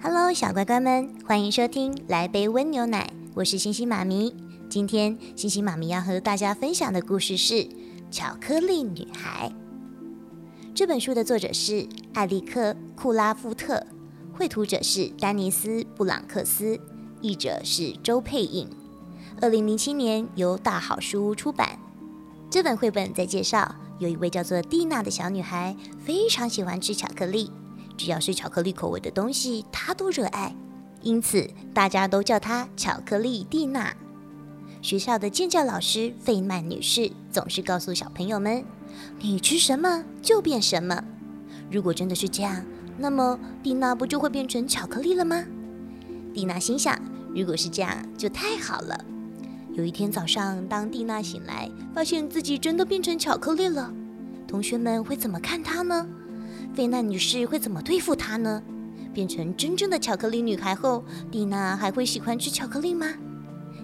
Hello，小乖乖们，欢迎收听《来杯温牛奶》，我是星星妈咪。今天星星妈咪要和大家分享的故事是《巧克力女孩》。这本书的作者是艾利克·库拉夫特，绘图者是丹尼斯·布朗克斯，译者是周佩颖。二零零七年由大好书屋出版。这本绘本在介绍，有一位叫做蒂娜的小女孩，非常喜欢吃巧克力。只要是巧克力口味的东西，她都热爱，因此大家都叫她巧克力蒂娜。学校的建教老师费曼女士总是告诉小朋友们：“你吃什么就变什么。”如果真的是这样，那么蒂娜不就会变成巧克力了吗？蒂娜心想：“如果是这样，就太好了。”有一天早上，当蒂娜醒来，发现自己真的变成巧克力了，同学们会怎么看她呢？费娜女士会怎么对付她呢？变成真正的巧克力女孩后，蒂娜还会喜欢吃巧克力吗？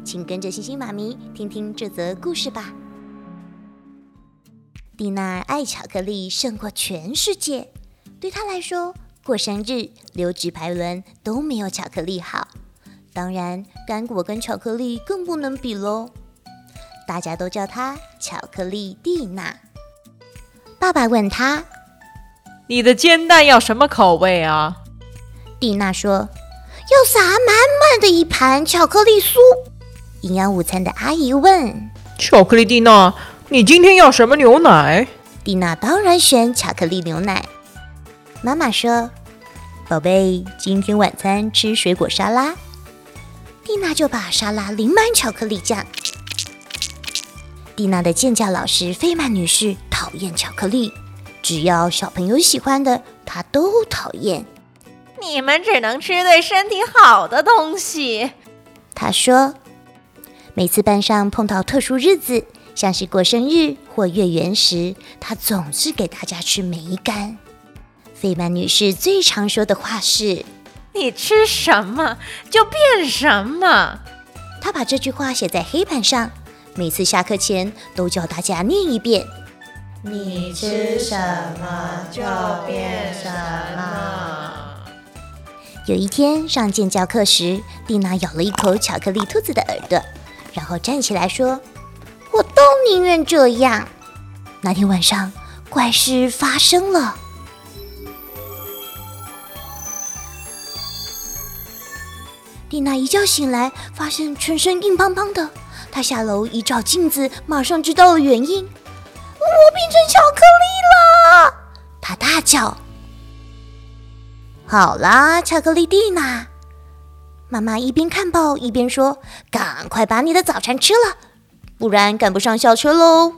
请跟着星星妈咪听听这则故事吧。蒂娜爱巧克力胜过全世界，对她来说，过生日、留直排轮都没有巧克力好。当然，干果跟巧克力更不能比喽。大家都叫她巧克力蒂娜。爸爸问她。你的煎蛋要什么口味啊？蒂娜说：“要撒满满的一盘巧克力酥。”营养午餐的阿姨问：“巧克力蒂娜，你今天要什么牛奶？”蒂娜当然选巧克力牛奶。妈妈说：“宝贝，今天晚餐吃水果沙拉。”蒂娜就把沙拉淋满巧克力酱。蒂娜的健教老师费曼女士讨厌巧克力。只要小朋友喜欢的，他都讨厌。你们只能吃对身体好的东西，他说。每次班上碰到特殊日子，像是过生日或月圆时，他总是给大家吃梅干。费曼女士最常说的话是：“你吃什么就变什么。”她把这句话写在黑板上，每次下课前都叫大家念一遍。你吃什么就变什么。有一天上建教课时，蒂娜咬了一口巧克力兔子的耳朵，然后站起来说：“我都宁愿这样。”那天晚上，怪事发生了。蒂娜一觉醒来，发现全身硬邦邦的。她下楼一照镜子，马上知道了原因。我变成巧克力了！他大叫。好啦，巧克力蒂娜，妈妈一边看报一边说：“赶快把你的早餐吃了，不然赶不上校车喽。”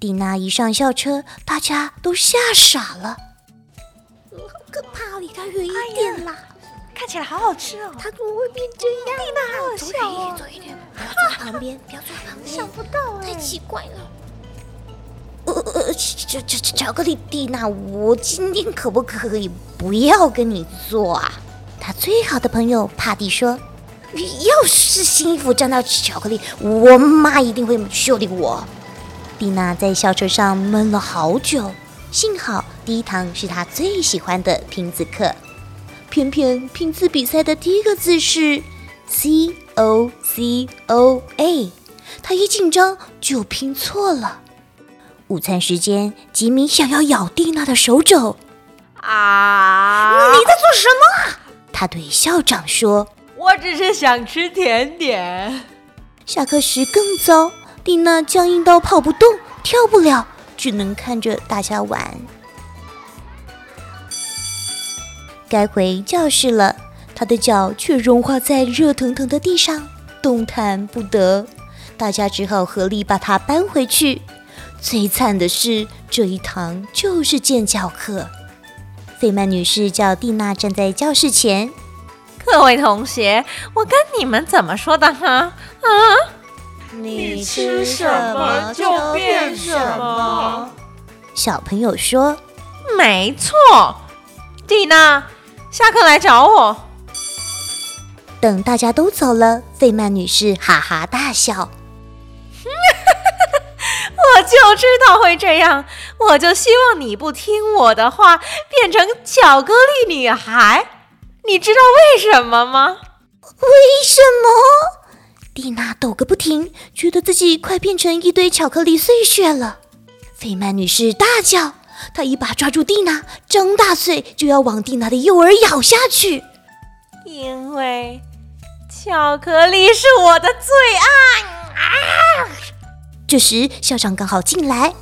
蒂娜一上校车，大家都吓傻了。好可怕，离他远一点啦！看起来好好吃哦，它怎么会变这样？蒂娜好小哦，走一点，不要坐旁边，不要坐旁边，想不到太奇怪了。呃呃，巧巧巧克力蒂娜，我今天可不可以不要跟你做啊？他最好的朋友帕蒂说：“要是新衣服沾到巧克力，我妈一定会修理我。”蒂娜在校车上闷了好久，幸好第一堂是她最喜欢的拼字课。偏偏拼字比赛的第一个字是 C O C O A，他一紧张就拼错了。午餐时间，吉米想要咬蒂娜的手肘。啊！你在做什么？他对校长说：“我只是想吃甜点。”下课时更糟，蒂娜僵硬到跑不动、跳不了，只能看着大家玩。该回教室了，他的脚却融化在热腾腾的地上，动弹不得。大家只好合力把他搬回去。最惨的是，这一堂就是剑教课。费曼女士叫蒂娜站在教室前。各位同学，我跟你们怎么说的哈？啊？你吃什么就变什么。小朋友说：“没错。”蒂娜，下课来找我。等大家都走了，费曼女士哈哈大笑。我就知道会这样，我就希望你不听我的话，变成巧克力女孩。你知道为什么吗？为什么？蒂娜抖个不停，觉得自己快变成一堆巧克力碎屑了。费曼女士大叫，她一把抓住蒂娜，张大嘴就要往蒂娜的右耳咬下去。因为巧克力是我的最爱啊！这时，校长刚好进来。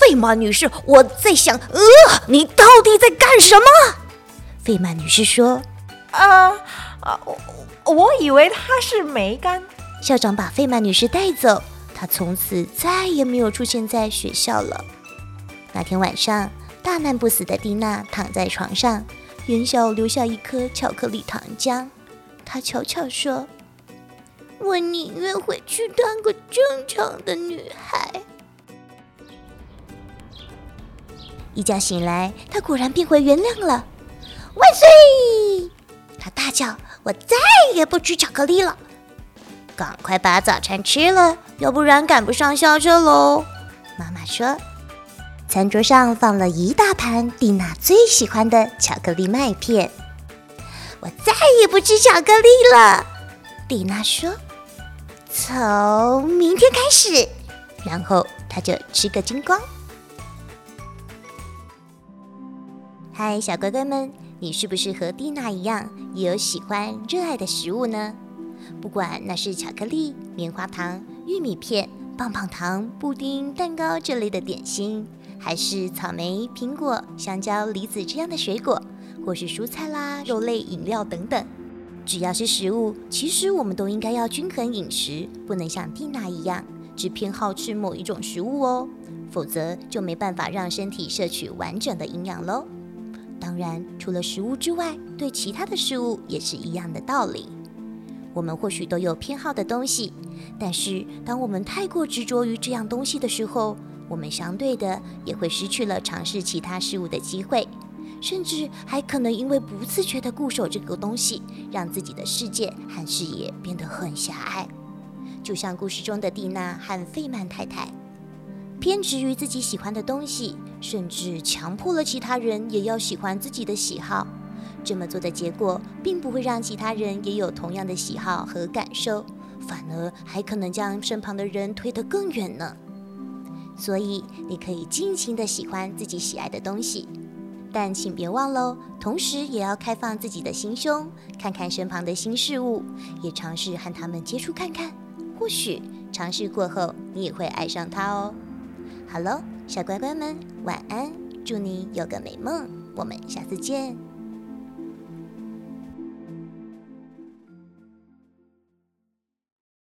费曼女士，我在想，呃，你到底在干什么？费曼女士说：“啊啊，我我以为她是梅干。”校长把费曼女士带走，她从此再也没有出现在学校了。那天晚上，大难不死的蒂娜躺在床上，眼角留下一颗巧克力糖浆。他悄悄说。我宁愿回去当个正常的女孩。一觉醒来，她果然变回原谅了。万岁！她大叫：“我再也不吃巧克力了！赶快把早餐吃了，要不然赶不上校车喽。”妈妈说。餐桌上放了一大盘蒂娜最喜欢的巧克力麦片。我再也不吃巧克力了，蒂娜说。从明天开始，然后他就吃个精光。嗨，小乖乖们，你是不是和蒂娜一样，也有喜欢、热爱的食物呢？不管那是巧克力、棉花糖、玉米片、棒棒糖、布丁、蛋糕这类的点心，还是草莓、苹果、香蕉、梨子这样的水果，或是蔬菜啦、肉类、饮料等等。只要是食物，其实我们都应该要均衡饮食，不能像蒂娜一样只偏好吃某一种食物哦，否则就没办法让身体摄取完整的营养喽。当然，除了食物之外，对其他的事物也是一样的道理。我们或许都有偏好的东西，但是当我们太过执着于这样东西的时候，我们相对的也会失去了尝试其他事物的机会。甚至还可能因为不自觉的固守这个东西，让自己的世界和视野变得很狭隘。就像故事中的蒂娜和费曼太太，偏执于自己喜欢的东西，甚至强迫了其他人也要喜欢自己的喜好。这么做的结果，并不会让其他人也有同样的喜好和感受，反而还可能将身旁的人推得更远呢。所以，你可以尽情的喜欢自己喜爱的东西。但请别忘喽，同时也要开放自己的心胸，看看身旁的新事物，也尝试和他们接触看看。或许尝试过后，你也会爱上它哦。好喽，小乖乖们，晚安，祝你有个美梦，我们下次见。